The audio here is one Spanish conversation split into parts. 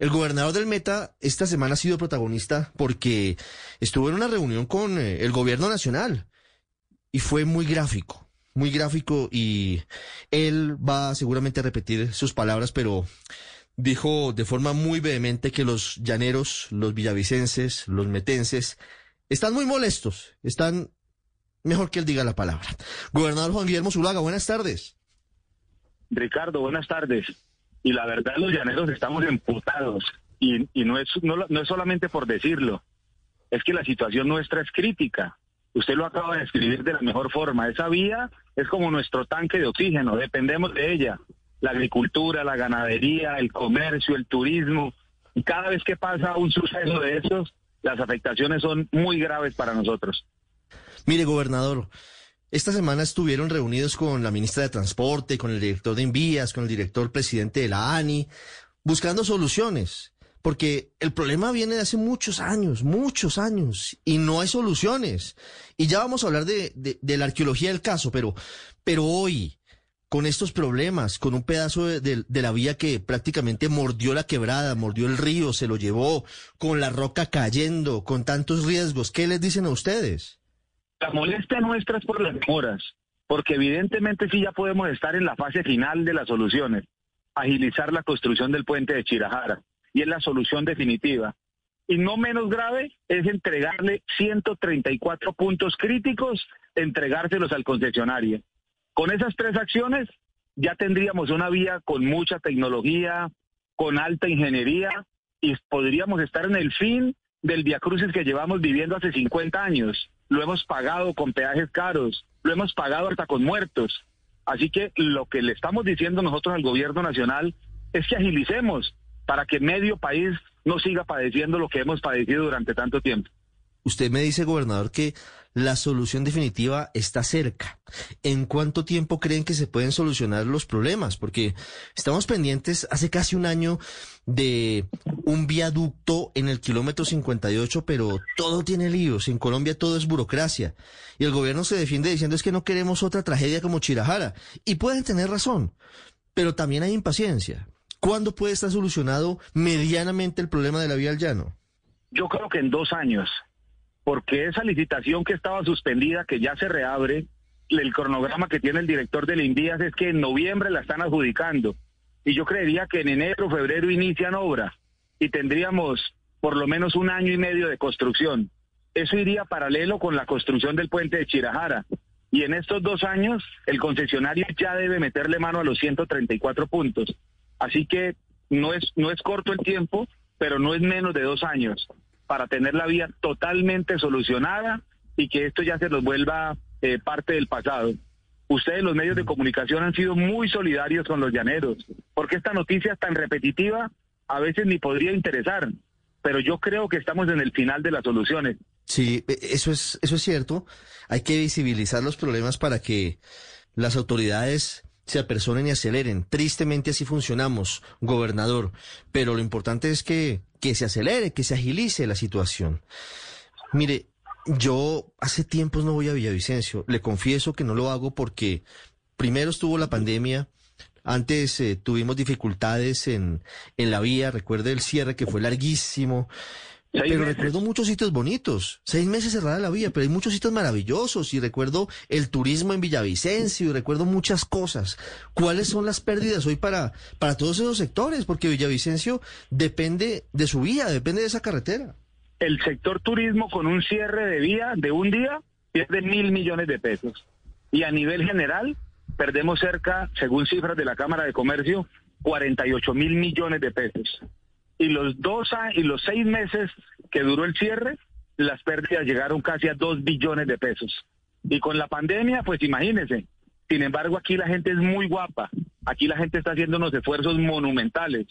El gobernador del Meta esta semana ha sido protagonista porque estuvo en una reunión con eh, el gobierno nacional y fue muy gráfico, muy gráfico y él va seguramente a repetir sus palabras, pero dijo de forma muy vehemente que los llaneros, los villavicenses, los metenses, están muy molestos, están mejor que él diga la palabra. Gobernador Juan Guillermo Zulaga, buenas tardes. Ricardo, buenas tardes. Y la verdad, los llaneros estamos emputados. Y, no, es, no, no es solamente por decirlo, es que la situación nuestra es crítica. Usted lo acaba de describir de la mejor forma. Esa vía es como nuestro tanque de oxígeno, dependemos de ella. La agricultura, la ganadería, el comercio, el turismo. Y cada vez que pasa un suceso de esos, las afectaciones son muy graves para nosotros. Mire, gobernador, esta semana estuvieron reunidos con la ministra de Transporte, con el director de Envías, con el director presidente de la ANI, buscando soluciones. Porque el problema viene de hace muchos años, muchos años, y no hay soluciones. Y ya vamos a hablar de, la arqueología del caso, pero, hoy, con estos problemas, con un pedazo de, la vía que prácticamente mordió la quebrada, mordió el río, se lo llevó, con la roca cayendo, con tantos riesgos, ¿qué les dicen a ustedes? La molestia nuestra es por las demoras, porque evidentemente sí ya podemos estar en la fase final de las soluciones, agilizar la construcción del puente de Chirajara, y es la solución definitiva. Y no menos grave es entregarle 134 puntos críticos, entregárselos al concesionario. Con esas tres acciones ya tendríamos una vía con mucha tecnología, con alta ingeniería y podríamos estar en el fin del viacrucis que llevamos viviendo hace 50 años. Lo hemos pagado con peajes caros, lo hemos pagado hasta con muertos. Así que lo que le estamos diciendo nosotros al gobierno nacional es que agilicemos para que medio país no siga padeciendo lo que hemos padecido durante tanto tiempo. Usted me dice, gobernador, que la solución definitiva está cerca. ¿En cuánto tiempo creen que se pueden solucionar los problemas? Porque estamos pendientes hace casi un año de un viaducto en el kilómetro 58, pero todo tiene líos. En Colombia todo es burocracia. Y el gobierno se defiende diciendo es que no queremos otra tragedia como Chirajara. Y pueden tener razón, pero también hay impaciencia. ¿Cuándo puede estar solucionado medianamente el problema de la vía al llano? Yo creo que en dos años porque esa licitación que estaba suspendida, que ya se reabre, el cronograma que tiene el director del INVIAS es que en noviembre la están adjudicando. Y yo creería que en enero, febrero inician obras y tendríamos por lo menos un año y medio de construcción. Eso iría paralelo con la construcción del puente de Chirajara. Y en estos dos años, el concesionario ya debe meterle mano a los 134 puntos. Así que no es, no es corto el tiempo, pero no es menos de dos años para tener la vía totalmente solucionada y que esto ya se nos vuelva eh, parte del pasado. Ustedes, los medios de comunicación, han sido muy solidarios con los llaneros, porque esta noticia tan repetitiva a veces ni podría interesar, pero yo creo que estamos en el final de las soluciones. Sí, e, eso es, eso es cierto. Hay que visibilizar los problemas para que las autoridades se apersonen y aceleren. Tristemente así funcionamos, gobernador, pero lo importante es que, que se acelere, que se agilice la situación. Mire, yo hace tiempos no voy a Villavicencio. Le confieso que no lo hago porque primero estuvo la pandemia. Antes eh, tuvimos dificultades en, en la vía, recuerde el cierre que fue larguísimo. Pero meses. recuerdo muchos sitios bonitos. Seis meses cerrada la vía, pero hay muchos sitios maravillosos. Y recuerdo el turismo en Villavicencio y recuerdo muchas cosas. ¿Cuáles son las pérdidas hoy para, para todos esos sectores? Porque Villavicencio depende de su vía, depende de esa carretera. El sector turismo con un cierre de vía de un día pierde mil millones de pesos. Y a nivel general perdemos cerca, según cifras de la Cámara de Comercio, 48 mil millones de pesos y los dos y los seis meses que duró el cierre, las pérdidas llegaron casi a dos billones de pesos. Y con la pandemia, pues imagínense. Sin embargo, aquí la gente es muy guapa. Aquí la gente está haciendo unos esfuerzos monumentales.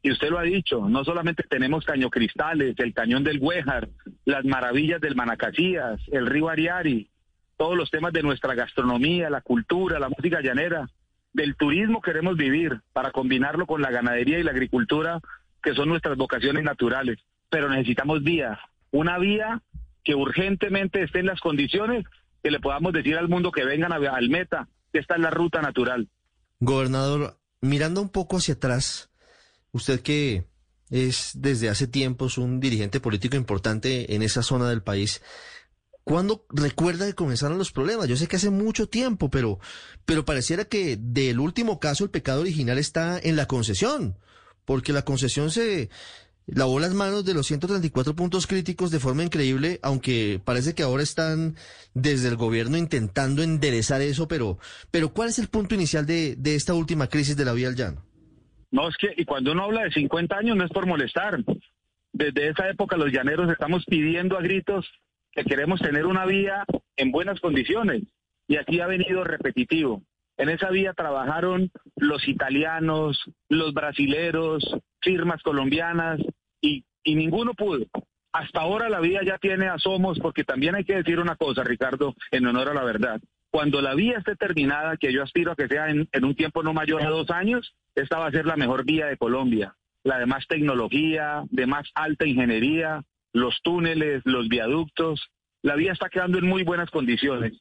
Y usted lo ha dicho, no solamente tenemos caño cristales, el cañón del Güejar, las maravillas del Manacasías, el río Ariari, todos los temas de nuestra gastronomía, la cultura, la música llanera. Del turismo queremos vivir para combinarlo con la ganadería y la agricultura que son nuestras vocaciones naturales, pero necesitamos vía, una vía que urgentemente esté en las condiciones que le podamos decir al mundo que vengan a, al meta, que esta es la ruta natural. Gobernador, mirando un poco hacia atrás, usted que es desde hace tiempos un dirigente político importante en esa zona del país. ¿Cuándo recuerda que comenzaron los problemas? Yo sé que hace mucho tiempo, pero, pero pareciera que del último caso el pecado original está en la concesión, porque la concesión se lavó las manos de los 134 puntos críticos de forma increíble, aunque parece que ahora están desde el gobierno intentando enderezar eso, pero, pero ¿cuál es el punto inicial de, esta última crisis de la vía al llano? No, es que, y cuando uno habla de 50 años no es por molestar. Desde esa época los llaneros estamos pidiendo a gritos que queremos tener una vía en buenas condiciones. Y aquí ha venido repetitivo. En esa vía trabajaron los italianos, los brasileros, firmas colombianas y, ninguno pudo. Hasta ahora la vía ya tiene asomos porque también hay que decir una cosa, Ricardo, en honor a la verdad. Cuando la vía esté terminada, que yo aspiro a que sea en, en un tiempo no mayor a dos años, esta va a ser la mejor vía de Colombia, la de más tecnología, de más alta ingeniería, los túneles, los viaductos. La vía está quedando en muy buenas condiciones.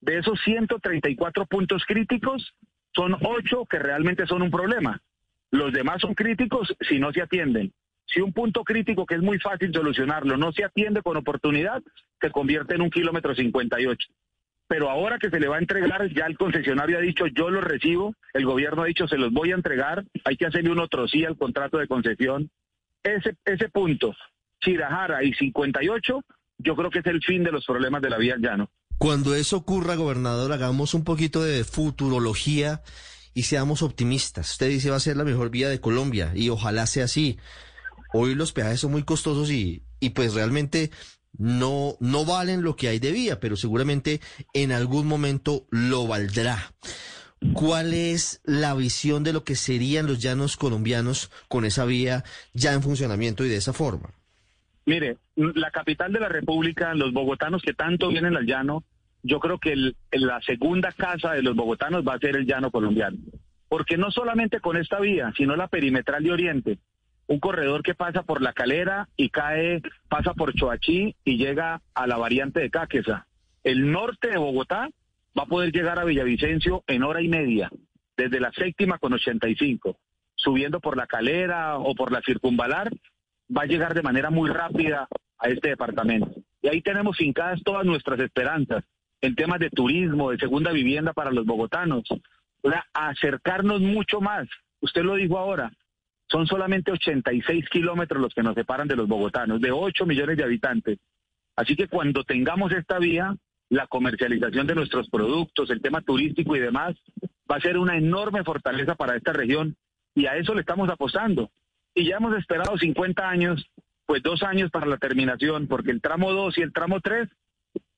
De esos 134 puntos críticos, son ocho que realmente son un problema. Los demás son críticos si no se atienden. Si un punto crítico que es muy fácil solucionarlo no se atiende con oportunidad, se convierte en un kilómetro 58 pero ahora que se le va a entregar, ya el concesionario ha dicho yo lo recibo, el gobierno ha dicho se los voy a entregar, hay que hacerle un otro sí al contrato de concesión. Ese, ese punto, Chirajara y 58, yo creo que es el fin de los problemas de la vía llano. Cuando eso ocurra, gobernador, hagamos un poquito de futurología y seamos optimistas. Usted dice va a ser la mejor vía de Colombia y ojalá sea así. Hoy los peajes son muy costosos y, y pues realmente no, no valen lo que hay de vía, pero seguramente en algún momento lo valdrá. ¿Cuál es la visión de lo que serían los llanos colombianos con esa vía ya en funcionamiento y de esa forma? Mire, la capital de la República, los bogotanos que tanto vienen al llano, yo creo que la segunda casa de los bogotanos va a ser el llano colombiano. Porque no solamente con esta vía, sino la perimetral de Oriente, un corredor que pasa por la calera y cae, pasa por Choachí y llega a la variante de Cáqueza. El norte de Bogotá va a poder llegar a Villavicencio en hora y media, desde la séptima con 85, subiendo por la calera o por la circunvalar, va a llegar de manera muy rápida a este departamento. Y ahí tenemos fincadas todas nuestras esperanzas en temas de turismo, de segunda vivienda para los bogotanos. Sea, acercarnos mucho más. Usted lo dijo ahora, son solamente 86 kilómetros los que nos separan de los bogotanos, de 8 millones de habitantes. Así que cuando tengamos esta vía, la comercialización de nuestros productos, el tema turístico y demás, va a ser una enorme fortaleza para esta región y a eso le estamos apostando. Y ya hemos esperado 50 años, pues dos años para la terminación, porque el tramo 2 y el tramo 3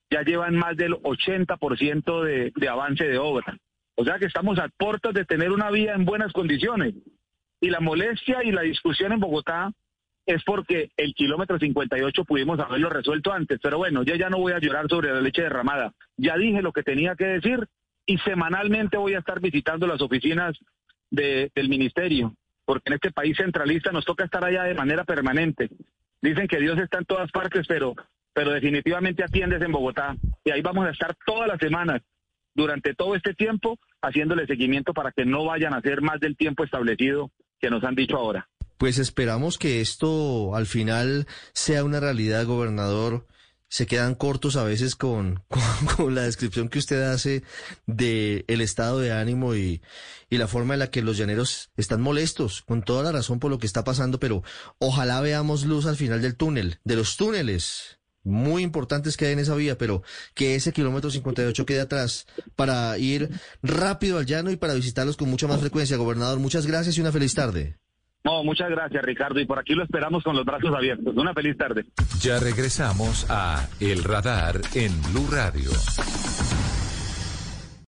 ya llevan más del 80% de, de avance de obra. O sea que estamos a puertas de tener una vía en buenas condiciones. Y la molestia y la discusión en Bogotá es porque el kilómetro 58 pudimos haberlo resuelto antes. Pero bueno, yo ya no voy a llorar sobre la leche derramada. Ya dije lo que tenía que decir y semanalmente voy a estar visitando las oficinas de, del ministerio, porque en este país centralista nos toca estar allá de manera permanente. Dicen que Dios está en todas partes, pero, pero definitivamente atiendes en Bogotá. Y ahí vamos a estar todas las semanas, durante todo este tiempo, haciéndole seguimiento para que no vayan a ser más del tiempo establecido que nos han dicho ahora. Pues esperamos que esto al final sea una realidad, gobernador. Se quedan cortos a veces con, con, la descripción que usted hace de el estado de ánimo y, y la forma en la que los llaneros están molestos, con toda la razón por lo que está pasando, pero ojalá veamos luz al final del túnel, de los túneles muy importantes que hay en esa vía, pero que ese kilómetro 58 quede atrás para ir rápido al llano y para visitarlos con mucha más frecuencia. Gobernador, muchas gracias y una feliz tarde. No, muchas gracias Ricardo y por aquí lo esperamos con los brazos abiertos. Una feliz tarde. Ya regresamos a El Radar en Blue Radio.